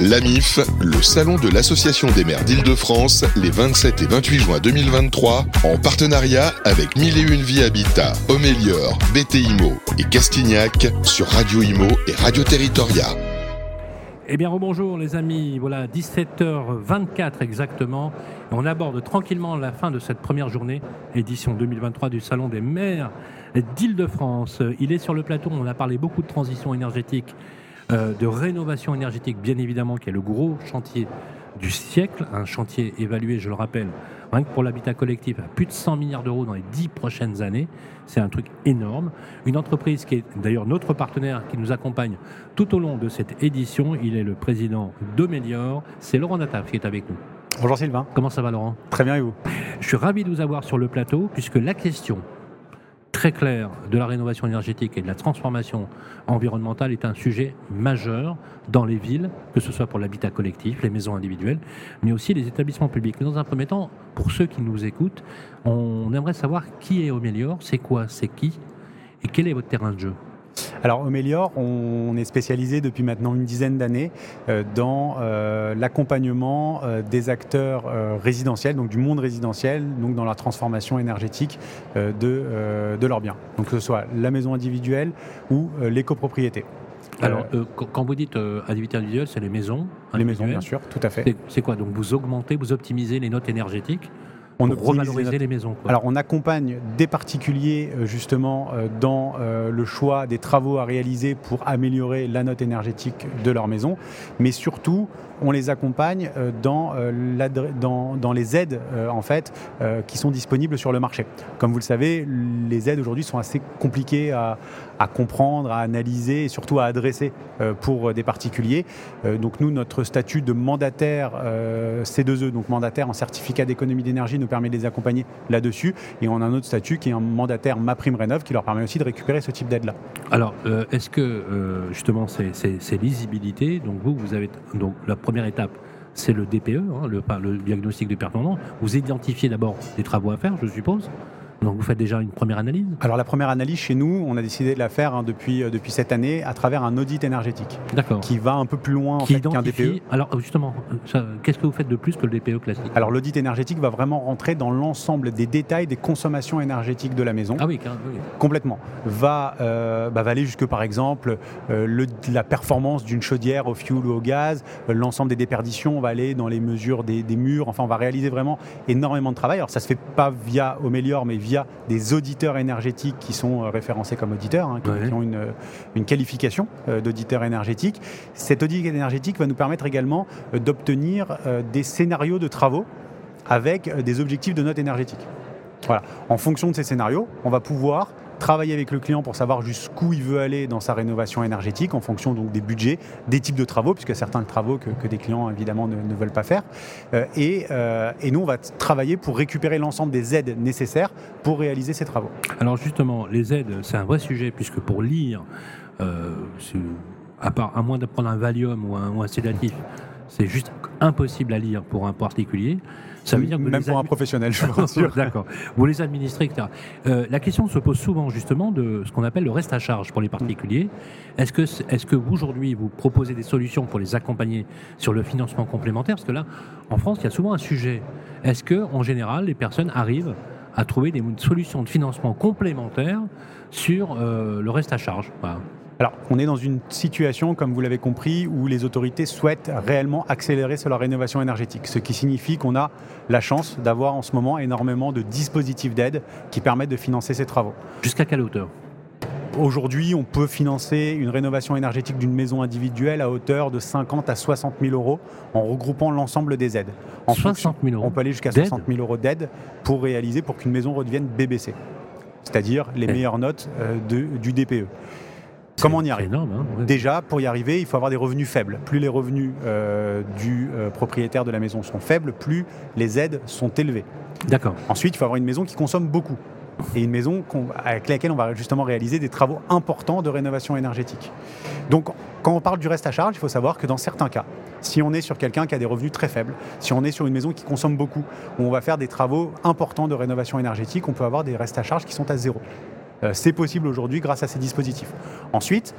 L'AMIF, le salon de l'Association des maires d'Île-de-France, les 27 et 28 juin 2023, en partenariat avec Mille et Une Vie Habitat, Homélior, BTIMO et Castignac sur Radio Imo et Radio Territoria. Eh bien, bonjour les amis. Voilà, 17h24 exactement. on aborde tranquillement la fin de cette première journée, édition 2023 du Salon des maires d'Île-de-France. Il est sur le plateau. On a parlé beaucoup de transition énergétique de rénovation énergétique, bien évidemment, qui est le gros chantier du siècle, un chantier évalué, je le rappelle, rien que pour l'habitat collectif, à plus de 100 milliards d'euros dans les 10 prochaines années. C'est un truc énorme. Une entreprise qui est d'ailleurs notre partenaire, qui nous accompagne tout au long de cette édition. Il est le président d'Omelior. C'est Laurent Nataf qui est avec nous. Bonjour Sylvain. Comment ça va Laurent? Très bien et vous? Je suis ravi de vous avoir sur le plateau, puisque la question très clair de la rénovation énergétique et de la transformation environnementale est un sujet majeur dans les villes, que ce soit pour l'habitat collectif, les maisons individuelles, mais aussi les établissements publics. Mais dans un premier temps, pour ceux qui nous écoutent, on aimerait savoir qui est Omélior, c'est quoi, c'est qui, et quel est votre terrain de jeu? Alors Omélior, on est spécialisé depuis maintenant une dizaine d'années euh, dans euh, l'accompagnement euh, des acteurs résidentiels, donc du monde résidentiel, donc dans la transformation énergétique de, de leurs biens. Donc que ce soit la maison individuelle ou l'écopropriété. Alors, quand vous dites individuel individuelle, c'est les maisons Les maisons, bien sûr, tout à fait. C'est quoi? Donc vous augmentez, vous optimisez les notes énergétiques on pour revaloriser les maisons. Alors on accompagne des particuliers euh, justement euh, dans euh, le choix des travaux à réaliser pour améliorer la note énergétique de leur maison, mais surtout on les accompagne dans, dans, dans les aides en fait qui sont disponibles sur le marché. Comme vous le savez, les aides aujourd'hui sont assez compliquées à, comprendre, à analyser et surtout à adresser pour des particuliers. donc nous, notre statut de mandataire C2E, donc mandataire en certificat d'économie d'énergie, nous permet de les accompagner là-dessus. Et on a un autre statut qui est un mandataire MaPrimeRénov qui leur permet aussi de récupérer ce type d'aide-là. Alors, euh, est-ce que euh, justement c'est lisibilité Donc vous, vous avez donc première étape c'est le DPE, hein, le, diagnostic de performance. Vous identifiez d'abord des travaux à faire, je suppose. Donc vous faites déjà une première analyse Alors la première analyse chez nous, on a décidé de la faire hein, depuis, euh, depuis cette année à travers un audit énergétique. D'accord. Qui va un peu plus loin en qu'un DPE. Alors justement, qu'est-ce que vous faites de plus que le DPE classique? Alors l'audit énergétique va vraiment rentrer dans l'ensemble des détails des consommations énergétiques de la maison. Ah oui, oui. Complètement. Va, euh, bah, va aller jusque par exemple euh, le, la performance d'une chaudière au fioul ou au gaz, l'ensemble des déperditions, on va aller dans les mesures des, des, murs, enfin on va réaliser vraiment énormément de travail. Alors ça se fait pas via Omelior mais via des auditeurs énergétiques qui sont euh, référencés comme auditeurs, hein, qui, ont une, une qualification euh, d'auditeur énergétique. Cet audit énergétique va nous permettre également euh, d'obtenir des scénarios de travaux avec des objectifs de note énergétique. Voilà. En fonction de ces scénarios, on va pouvoir travailler avec le client pour savoir jusqu'où il veut aller dans sa rénovation énergétique en fonction donc des budgets, des types de travaux, puisque certains travaux que, des clients évidemment ne, veulent pas faire. Euh, et, euh, et, nous, on va travailler pour récupérer l'ensemble des aides nécessaires pour réaliser ces travaux. Alors justement, les aides, c'est un vrai sujet, puisque pour lire, euh, à, part, à moins de prendre un Valium ou un sédatif, c'est juste impossible à lire pour un particulier. Ça veut dire que Même pour un professionnel, je sûr. D'accord. Vous les administrez, etc. Euh, la question se pose souvent justement de ce qu'on appelle le reste à charge pour les particuliers. Est-ce que, est-ce que vous, aujourd'hui, vous proposez des solutions pour les accompagner sur le financement complémentaire? Parce que là, en France, il y a souvent un sujet. Est-ce que, en général, les personnes arrivent à trouver des solutions de financement complémentaires sur euh, le reste à charge? Alors, on est dans une situation, comme vous l'avez compris, où les autorités souhaitent réellement accélérer sur la rénovation énergétique, ce qui signifie qu'on a la chance d'avoir en ce moment énormément de dispositifs d'aide qui permettent de financer ces travaux. Jusqu'à quelle hauteur? Aujourd'hui, on peut financer une rénovation énergétique d'une maison individuelle à hauteur de 50 à 60 000 euros en regroupant l'ensemble des aides. En 60 000 euros On peut aller jusqu'à 60 000 euros d'aide pour réaliser, pour qu'une maison redevienne BBC, c'est-à-dire les meilleures notes euh, du DPE. Comment on y arrive hein, Déjà, pour y arriver, il faut avoir des revenus faibles. Plus les revenus euh, du euh, propriétaire de la maison sont faibles, plus les aides sont élevées. D'accord. Ensuite, il faut avoir une maison qui consomme beaucoup et une maison avec laquelle on va justement réaliser des travaux importants de rénovation énergétique. Donc, quand on parle du reste à charge, il faut savoir que dans certains cas, si on est sur quelqu'un qui a des revenus très faibles, si on est sur une maison qui consomme beaucoup, où on va faire des travaux importants de rénovation énergétique, on peut avoir des restes à charge qui sont à zéro. Euh, c'est possible aujourd'hui grâce à ces dispositifs. Ensuite,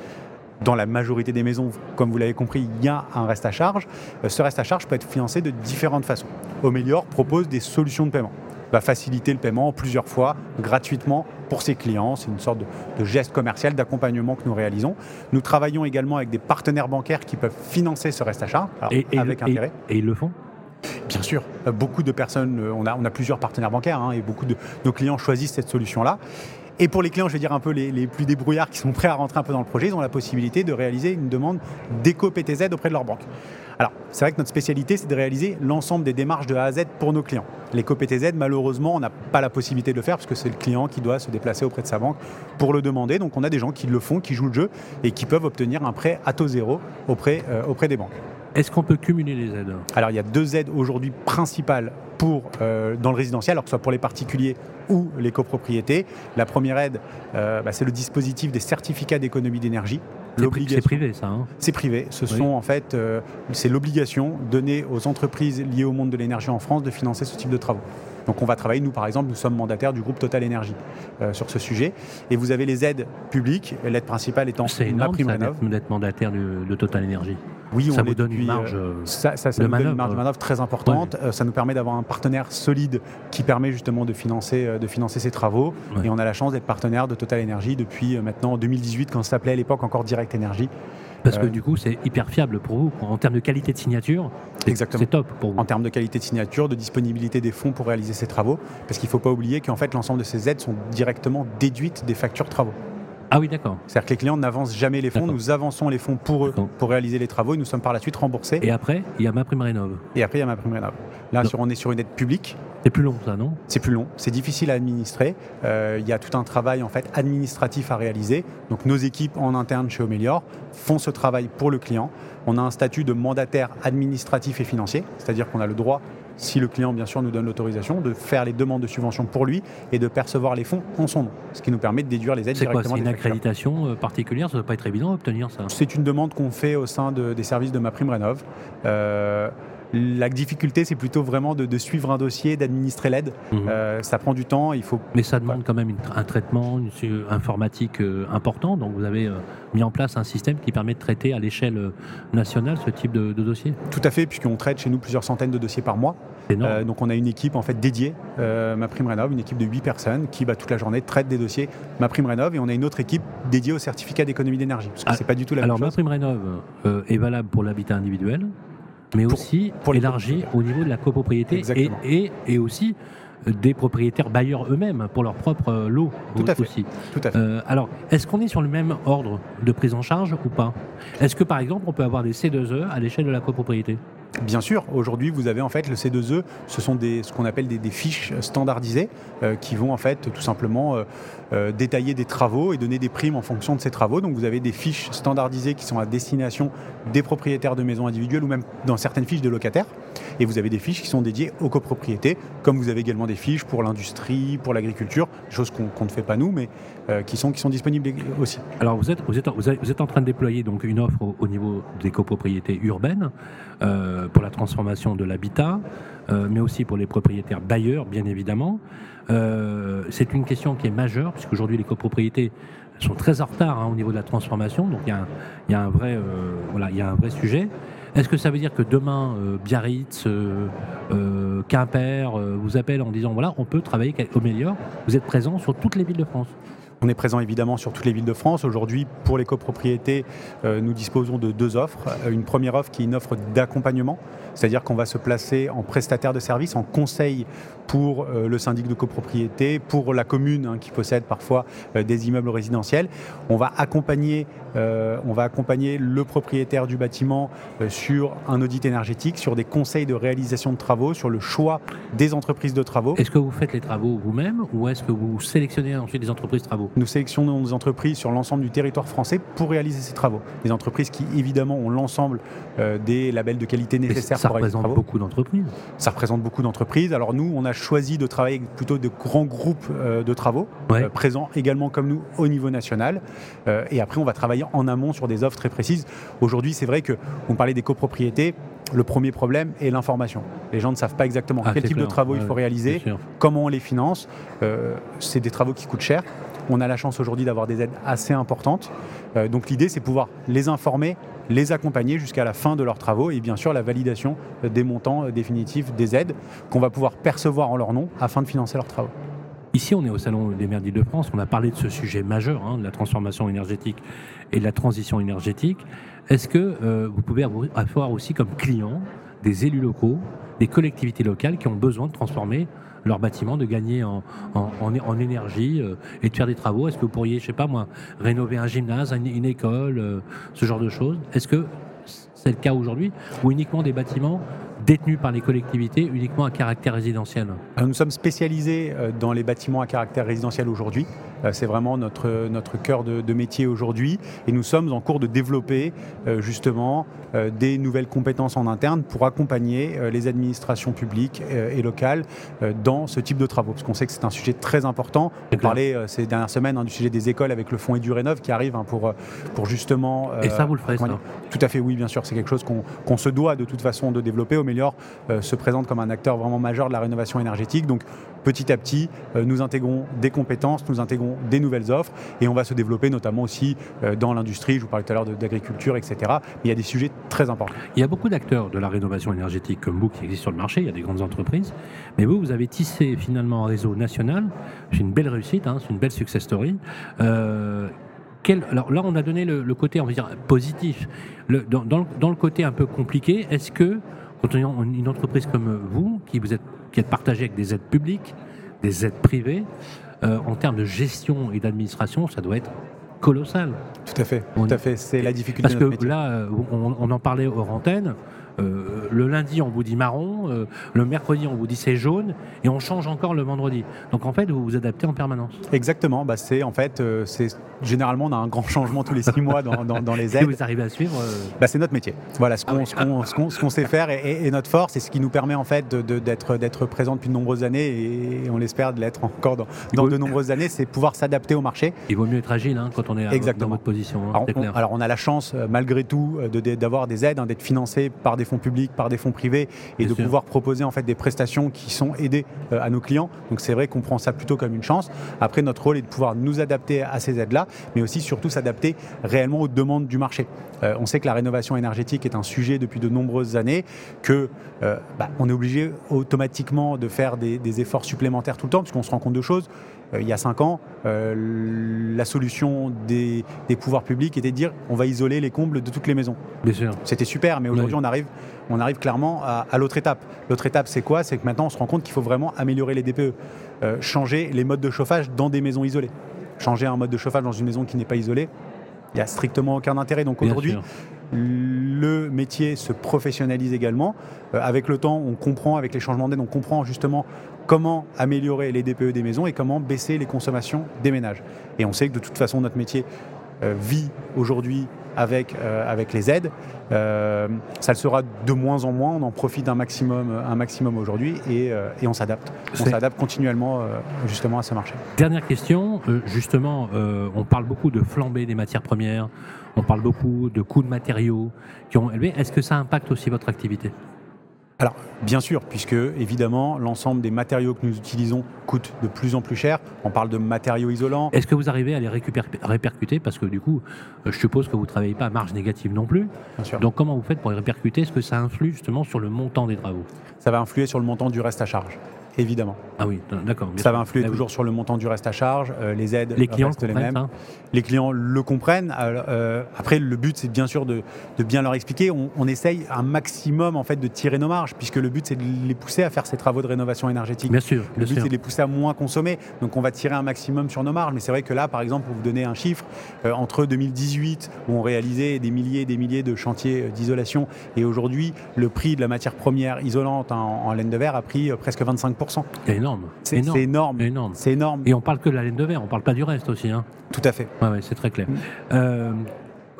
dans la majorité des maisons, comme vous l'avez compris, il y a un reste à charge. Euh, ce reste à charge peut être financé de différentes façons. Omelior propose des solutions de paiement va faciliter le paiement plusieurs fois gratuitement pour ses clients. C'est une sorte de, geste commercial, d'accompagnement que nous réalisons. Nous travaillons également avec des partenaires bancaires qui peuvent financer ce reste à charge et, avec intérêt. Et, ils le font? Bien sûr, beaucoup de personnes, euh, on a, on a plusieurs partenaires bancaires hein, et beaucoup de nos clients choisissent cette solution-là. Et pour les clients, je vais dire un peu les, plus débrouillards qui sont prêts à rentrer un peu dans le projet, ils ont la possibilité de réaliser une demande d'éco-PTZ auprès de leur banque. Alors, c'est vrai que notre spécialité, c'est de réaliser l'ensemble des démarches de A à Z pour nos clients. L'éco-PTZ, malheureusement, on n'a pas la possibilité de le faire parce que c'est le client qui doit se déplacer auprès de sa banque pour le demander. Donc, on a des gens qui le font, qui jouent le jeu et qui peuvent obtenir un prêt à taux zéro auprès, euh, auprès des banques. Est-ce qu'on peut cumuler les aides? Alors, il y a deux aides aujourd'hui principales pour, euh, dans le résidentiel, alors que ce soit pour les particuliers ou les copropriétés. La première aide, euh, bah, c'est le dispositif des certificats d'économie d'énergie. C'est privé, ça hein C'est privé. Ce sont en fait, euh, c'est l'obligation donnée aux entreprises liées au monde de l'énergie en France de financer ce type de travaux. Donc on va travailler, nous par exemple, nous sommes mandataires du groupe Total Énergie euh, sur ce sujet. Et vous avez les aides publiques, l'aide principale étant la prime d'être mandataire de, Total Énergie. Oui, ça on vous donne une marge, euh, ça, ça, nous donne une marge de manœuvre très importante. ça nous permet d'avoir un partenaire solide qui permet justement de financer, de financer ces travaux. Et on a la chance d'être partenaire de Total Énergie depuis maintenant 2018, quand ça s'appelait à l'époque encore Direct Énergie. Parce que du coup, c'est hyper fiable pour vous. En termes de qualité de signature, c'est top pour vous. En termes de qualité de signature, de disponibilité des fonds pour réaliser ces travaux. Parce qu'il ne faut pas oublier qu'en fait, l'ensemble de ces aides sont directement déduites des factures travaux. Ah oui, d'accord. C'est-à-dire que les clients n'avancent jamais les fonds, nous avançons les fonds pour eux, pour réaliser les travaux, et nous sommes par la suite remboursés. Et après, il y a ma prime rénov. Et après, il y a ma prime rénov. Là, on est sur une aide publique. C'est plus long, ça, non? C'est plus long, c'est difficile à administrer. Euh, il y a tout un travail en fait administratif à réaliser. Donc, nos équipes en interne chez Omelior font ce travail pour le client. On a un statut de mandataire administratif et financier, c'est-à-dire qu'on a le droit si le client bien sûr nous donne l'autorisation, de faire les demandes de subvention pour lui et de percevoir les fonds en son nom, ce qui nous permet de déduire les aides directement. C'est une accréditation euh, particulière? Ça ne doit pas être évident d'obtenir ça C'est une demande qu'on fait au sein des services de ma prime rénov. Euh, la difficulté, c'est plutôt vraiment de, suivre un dossier, d'administrer l'aide. Mhm. Euh, ça prend du temps, il faut. Mais ça demande quand même un traitement informatique important. Donc vous avez mis en place un système qui permet de traiter à l'échelle nationale ce type de, dossier. Tout à fait, puisqu'on traite chez nous plusieurs centaines de dossiers par mois. Euh, donc on a une équipe en fait dédiée, euh, ma prime rénov, une équipe de 8 personnes qui bah, toute la journée traite des dossiers ma prime rénov et on a une autre équipe dédiée au certificat d'économie d'énergie parce que ah, c'est pas du tout la alors, même chose. Alors ma prime rénov euh, est valable pour l'habitat individuel, mais aussi pour élargie au niveau de la copropriété et, et, aussi des propriétaires bailleurs eux-mêmes pour leur propre lot Tout à fait. aussi. Tout à fait. alors, est-ce qu'on est sur le même ordre de prise en charge ou pas? Est-ce que par exemple on peut avoir des C2E à l'échelle de la copropriété? Bien sûr, aujourd'hui vous avez en fait le C2E, ce sont des, ce qu'on appelle des, fiches standardisées euh, qui vont en fait tout simplement euh, euh, détailler des travaux et donner des primes en fonction de ces travaux. Donc vous avez des fiches standardisées qui sont à destination des propriétaires de maisons individuelles ou même dans certaines fiches de locataires. Et vous avez des fiches qui sont dédiées aux copropriétés, comme vous avez également des fiches pour l'industrie, pour l'agriculture, choses qu'on ne fait pas nous, mais qui, sont, qui sont disponibles aussi. Alors vous êtes, vous êtes, vous êtes en train de déployer donc une offre au, niveau des copropriétés urbaines. Euh, pour la transformation de l'habitat, euh, mais aussi pour les propriétaires bailleurs, bien évidemment. Euh, c'est une question qui est majeure, puisqu'aujourd'hui les copropriétés sont très en retard hein, au niveau de la transformation, donc il y, a un vrai, voilà, il y a un vrai sujet. Est-ce que ça veut dire que demain, Biarritz, Quimper vous appellent en disant voilà, on peut travailler au meilleur Vous êtes présent sur toutes les villes de France? On est présent évidemment sur toutes les villes de France. Aujourd'hui, pour les copropriétés, euh, nous disposons de deux offres. Euh, une première offre qui est une offre d'accompagnement, c'est-à-dire qu'on va se placer en prestataire de service, en conseil pour euh, le syndic de copropriété, pour la commune hein, qui possède parfois des immeubles résidentiels. On va accompagner, on va accompagner le propriétaire du bâtiment sur un audit énergétique, sur des conseils de réalisation de travaux, sur le choix des entreprises de travaux. Est-ce que vous faites les travaux vous-même ou est-ce que vous sélectionnez ensuite des entreprises de travaux? Nous sélectionnons des entreprises sur l'ensemble du territoire français pour réaliser ces travaux. Des entreprises qui, évidemment, ont l'ensemble euh, des labels de qualité nécessaires pour réaliser ces travaux. Ça représente beaucoup d'entreprises. Ça représente beaucoup d'entreprises. Alors nous, on a choisi de travailler avec plutôt de grands groupes euh, de travaux, euh, présents également comme nous au niveau national. et après, on va travailler en amont sur des offres très précises. Aujourd'hui, c'est vrai qu'on parlait des copropriétés le premier problème est l'information. Les gens ne savent pas exactement ah, quel type de travaux il faut réaliser, comment on les finance. c'est des travaux qui coûtent cher. On a la chance aujourd'hui d'avoir des aides assez importantes. Euh, donc l'idée, c'est pouvoir les informer, les accompagner jusqu'à la fin de leurs travaux et bien sûr la validation des montants définitifs des aides qu'on va pouvoir percevoir en leur nom afin de financer leurs travaux. Ici, on est au Salon des maires d'Île-de-France. On a parlé de ce sujet majeur, hein, de la transformation énergétique et de la transition énergétique. Est-ce que euh, vous pouvez avoir aussi comme clients des élus locaux, des collectivités locales qui ont besoin de transformer leurs bâtiments, de gagner en, en, énergie euh, et de faire des travaux. Est-ce que vous pourriez, je sais pas moi, rénover un gymnase, une, école, euh, ce genre de choses? Est-ce que c'est le cas aujourd'hui ou uniquement des bâtiments détenus par les collectivités uniquement à caractère résidentiel? Nous sommes spécialisés dans les bâtiments à caractère résidentiel aujourd'hui. Euh, c'est vraiment notre, notre cœur de, métier aujourd'hui. Et nous sommes en cours de développer euh, justement euh, des nouvelles compétences en interne pour accompagner les administrations publiques et locales dans ce type de travaux. Parce qu'on sait que c'est un sujet très important. On parlait ces dernières semaines hein, du sujet des écoles avec le fonds EduRénov qui arrive hein, pour, pour justement... et ça, vous le ferez, ça Tout à fait, oui, bien sûr. C'est quelque chose qu'on se doit de toute façon de développer. Omelior se présente comme un acteur vraiment majeur de la rénovation énergétique. Donc petit à petit, nous intégrons des compétences, nous intégrons des nouvelles offres et on va se développer notamment aussi euh, dans l'industrie, je vous parlais tout à l'heure d'agriculture, etc. Mais il y a des sujets très importants. Il y a beaucoup d'acteurs de la rénovation énergétique comme vous qui existent sur le marché, il y a des grandes entreprises, mais vous, vous avez tissé finalement un réseau national, c'est une belle réussite, hein, c'est une belle success story. Euh, alors là, on a donné le, côté, on va dire, positif. dans, le, côté un peu compliqué, est-ce que, quand une entreprise comme vous, qui, vous êtes, qui êtes partagée avec des aides publiques, des aides privées, euh, en termes de gestion et d'administration, ça doit être colossal. Tout à fait, tout à fait. C'est la difficulté. Parce que là, euh, on, on, en parlait aux antennes. Euh, le lundi, on vous dit marron, euh, le mercredi, on vous dit c'est jaune, et on change encore le vendredi. Donc en fait, vous vous adaptez en permanence. Exactement. Bah, c'est en fait, euh, c'est généralement on a un grand changement tous les six mois dans, dans, les aides. Et vous arrivez à suivre bah, C'est notre métier. Voilà ce qu'on ce qu'on sait faire et, notre force, et ce qui nous permet en fait d'être d'être présent depuis de nombreuses années et on l'espère de l'être encore dans, dans de nombreuses années, c'est pouvoir s'adapter au marché. Il vaut mieux être agile hein, quand on est Exactement. dans votre position. Hein, alors, on, alors, on, a la chance malgré tout d'avoir des aides, hein, d'être financé par des fonds publics, par des fonds privés, et de pouvoir proposer en fait des prestations qui sont aidées euh, à nos clients. Donc c'est vrai qu'on prend ça plutôt comme une chance. Après, notre rôle est de pouvoir nous adapter à ces aides-là, mais aussi surtout s'adapter réellement aux demandes du marché. Euh, on sait que la rénovation énergétique est un sujet depuis de nombreuses années, que euh, bah, on est obligé automatiquement de faire des, des efforts supplémentaires tout le temps, puisqu'on se rend compte de choses. Euh, il y a cinq ans, euh, la solution des, pouvoirs publics était de dire on va isoler les combles de toutes les maisons. Bien sûr. C'était super, mais aujourd'hui on arrive, on arrive clairement à, l'autre étape. L'autre étape, c'est quoi? C'est que maintenant on se rend compte qu'il faut vraiment améliorer les DPE, euh, changer les modes de chauffage dans des maisons isolées. Changer un mode de chauffage dans une maison qui n'est pas isolée, il n'y a strictement aucun intérêt. Donc aujourd'hui, le métier se professionnalise également. avec le temps, on comprend, avec les changements d'aide, on comprend justement comment améliorer les DPE des maisons et comment baisser les consommations des ménages. Et on sait que de toute façon, notre métier euh, vit aujourd'hui avec, euh, avec les aides. Euh, ça le sera de moins en moins, on en profite un maximum, un maximum aujourd'hui et, et, on s'adapte. On s'adapte continuellement justement à ce marché. Dernière question, justement, on parle beaucoup de flambée des matières premières, on parle beaucoup de coûts de matériaux qui ont élevé. Est-ce que ça impacte aussi votre activité? Bien sûr, puisque évidemment, l'ensemble des matériaux que nous utilisons coûtent de plus en plus cher. On parle de matériaux isolants. Est-ce que vous arrivez à les répercuter? Parce que du coup, euh, je suppose que vous ne travaillez pas à marge négative non plus. Bien sûr. Donc, comment vous faites pour les répercuter? Est-ce que ça influe justement sur le montant des travaux? Ça va influer sur le montant du reste à charge évidemment. Ah oui, d'accord. Ça va influer ah toujours sur le montant du reste à charge. Euh, les aides les clients restent les mêmes. Les clients le comprennent. Euh, après, le but, c'est bien sûr de, bien leur expliquer. On, essaye un maximum en fait de tirer nos marges, puisque le but, c'est de les pousser à faire ces travaux de rénovation énergétique. Bien sûr. Le but, c'est de les pousser à moins consommer. Donc, on va tirer un maximum sur nos marges. Mais c'est vrai que là, par exemple, pour vous donner un chiffre, euh, entre 2018, où on réalisait des milliers et des milliers de chantiers d'isolation, et aujourd'hui, le prix de la matière première isolante en, laine de verre a pris presque 25%. C'est énorme. C'est énorme. C'est énorme. Et on parle que de la laine de verre, on parle pas du reste aussi. Hein. Tout à fait. Ouais, c'est très clair. Mm. Euh,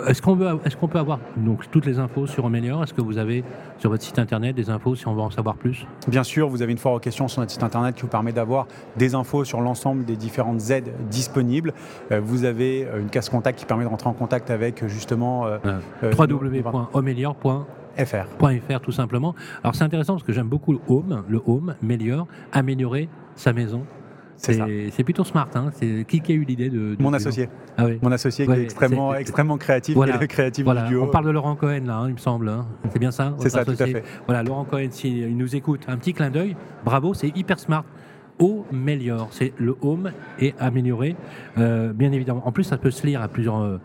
est-ce qu'on est peut avoir donc, toutes les infos sur Omelior Est-ce que vous avez sur votre site internet des infos si on veut en savoir plus? Bien sûr, vous avez une foire aux questions sur notre site internet qui vous permet d'avoir des infos sur l'ensemble des différentes aides disponibles. Euh, vous avez euh, une casse contact qui permet de rentrer en contact avec justement euh, www.omelior.fr. .fr tout simplement. Alors c'est intéressant parce que j'aime beaucoup le home, le home, Melior, améliorer sa maison C'est plutôt smart. Hein. C'est qui, qui a eu l'idée de, Mon associé. Ah oui. Mon associé qui est extrêmement, extrêmement créatif, voilà. le créatif voilà. du duo. On parle de Laurent Cohen là, hein, il me semble. Hein. C'est bien ça C'est ça, tout à fait. Voilà, Laurent Cohen, s'il nous écoute, un petit clin d'œil. Bravo, c'est hyper smart. Améliore, c'est le home est amélioré, euh, bien évidemment. En plus, ça peut se lire à plusieurs. Euh,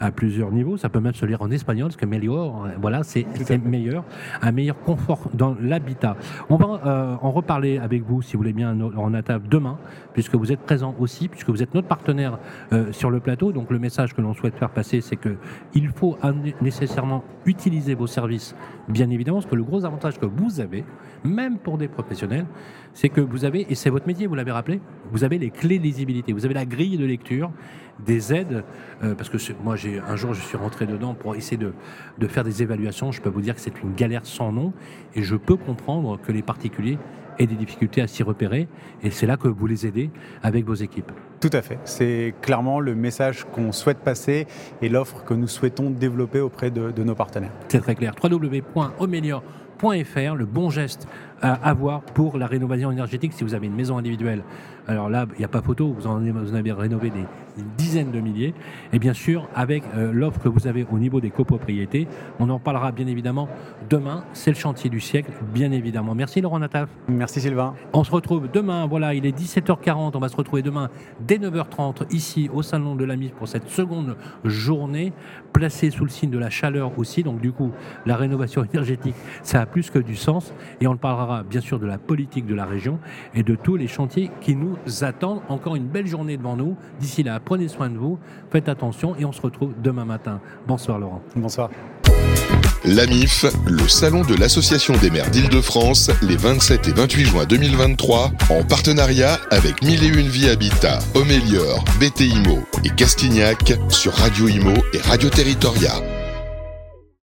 à plusieurs niveaux. Ça peut même se lire en espagnol, parce que meilleur, voilà, c'est meilleur, un meilleur confort dans l'habitat. On va euh, en reparler avec vous, si vous voulez bien, en table demain, puisque vous êtes présent aussi, puisque vous êtes notre partenaire euh, sur le plateau. Donc le message que l'on souhaite faire passer, c'est que il faut nécessairement utiliser vos services, bien évidemment, parce que le gros avantage que vous avez, même pour des professionnels, c'est que vous avez, et c'est votre métier, vous l'avez rappelé, vous avez les clés de lisibilité, vous avez la grille de lecture, des aides, euh, parce que moi, j'ai un jour, je suis rentré dedans pour essayer de, de faire des évaluations. Je peux vous dire que c'est une galère sans nom, et je peux comprendre que les particuliers aient des difficultés à s'y repérer, et c'est là que vous les aidez avec vos équipes. Tout à fait. C'est clairement le message qu'on souhaite passer et l'offre que nous souhaitons développer auprès de, de nos partenaires. C'est très clair. www.omelior.fr, le bon geste à avoir pour la rénovation énergétique si vous avez une maison individuelle. Alors là, il n'y a pas photo, vous en avez, rénové des, dizaines de milliers. Et bien sûr, avec euh, l'offre que vous avez au niveau des copropriétés, on en parlera bien évidemment demain. C'est le chantier du siècle, bien évidemment. Merci Laurent Nataf. Merci Sylvain. On se retrouve demain, voilà, il est 17h40. On va se retrouver demain dès 9h30 ici au Salon de la Mise pour cette seconde journée, placée sous le signe de la chaleur aussi. Donc du coup, la rénovation énergétique, ça a plus que du sens. Et on parlera bien sûr de la politique de la région et de tous les chantiers qui nous attendent. Encore une belle journée devant nous. D'ici là, prenez soin de vous, faites attention et on se retrouve demain matin. Bonsoir Laurent. Bonsoir. L'AMIF, le salon de l'Association des maires d'Île-de-France, les 27 et 28 juin 2023, en partenariat avec Mille et Une Vie Habitat, Homélior, BTIMO et Castignac sur Radio Imo et Radio Territoria.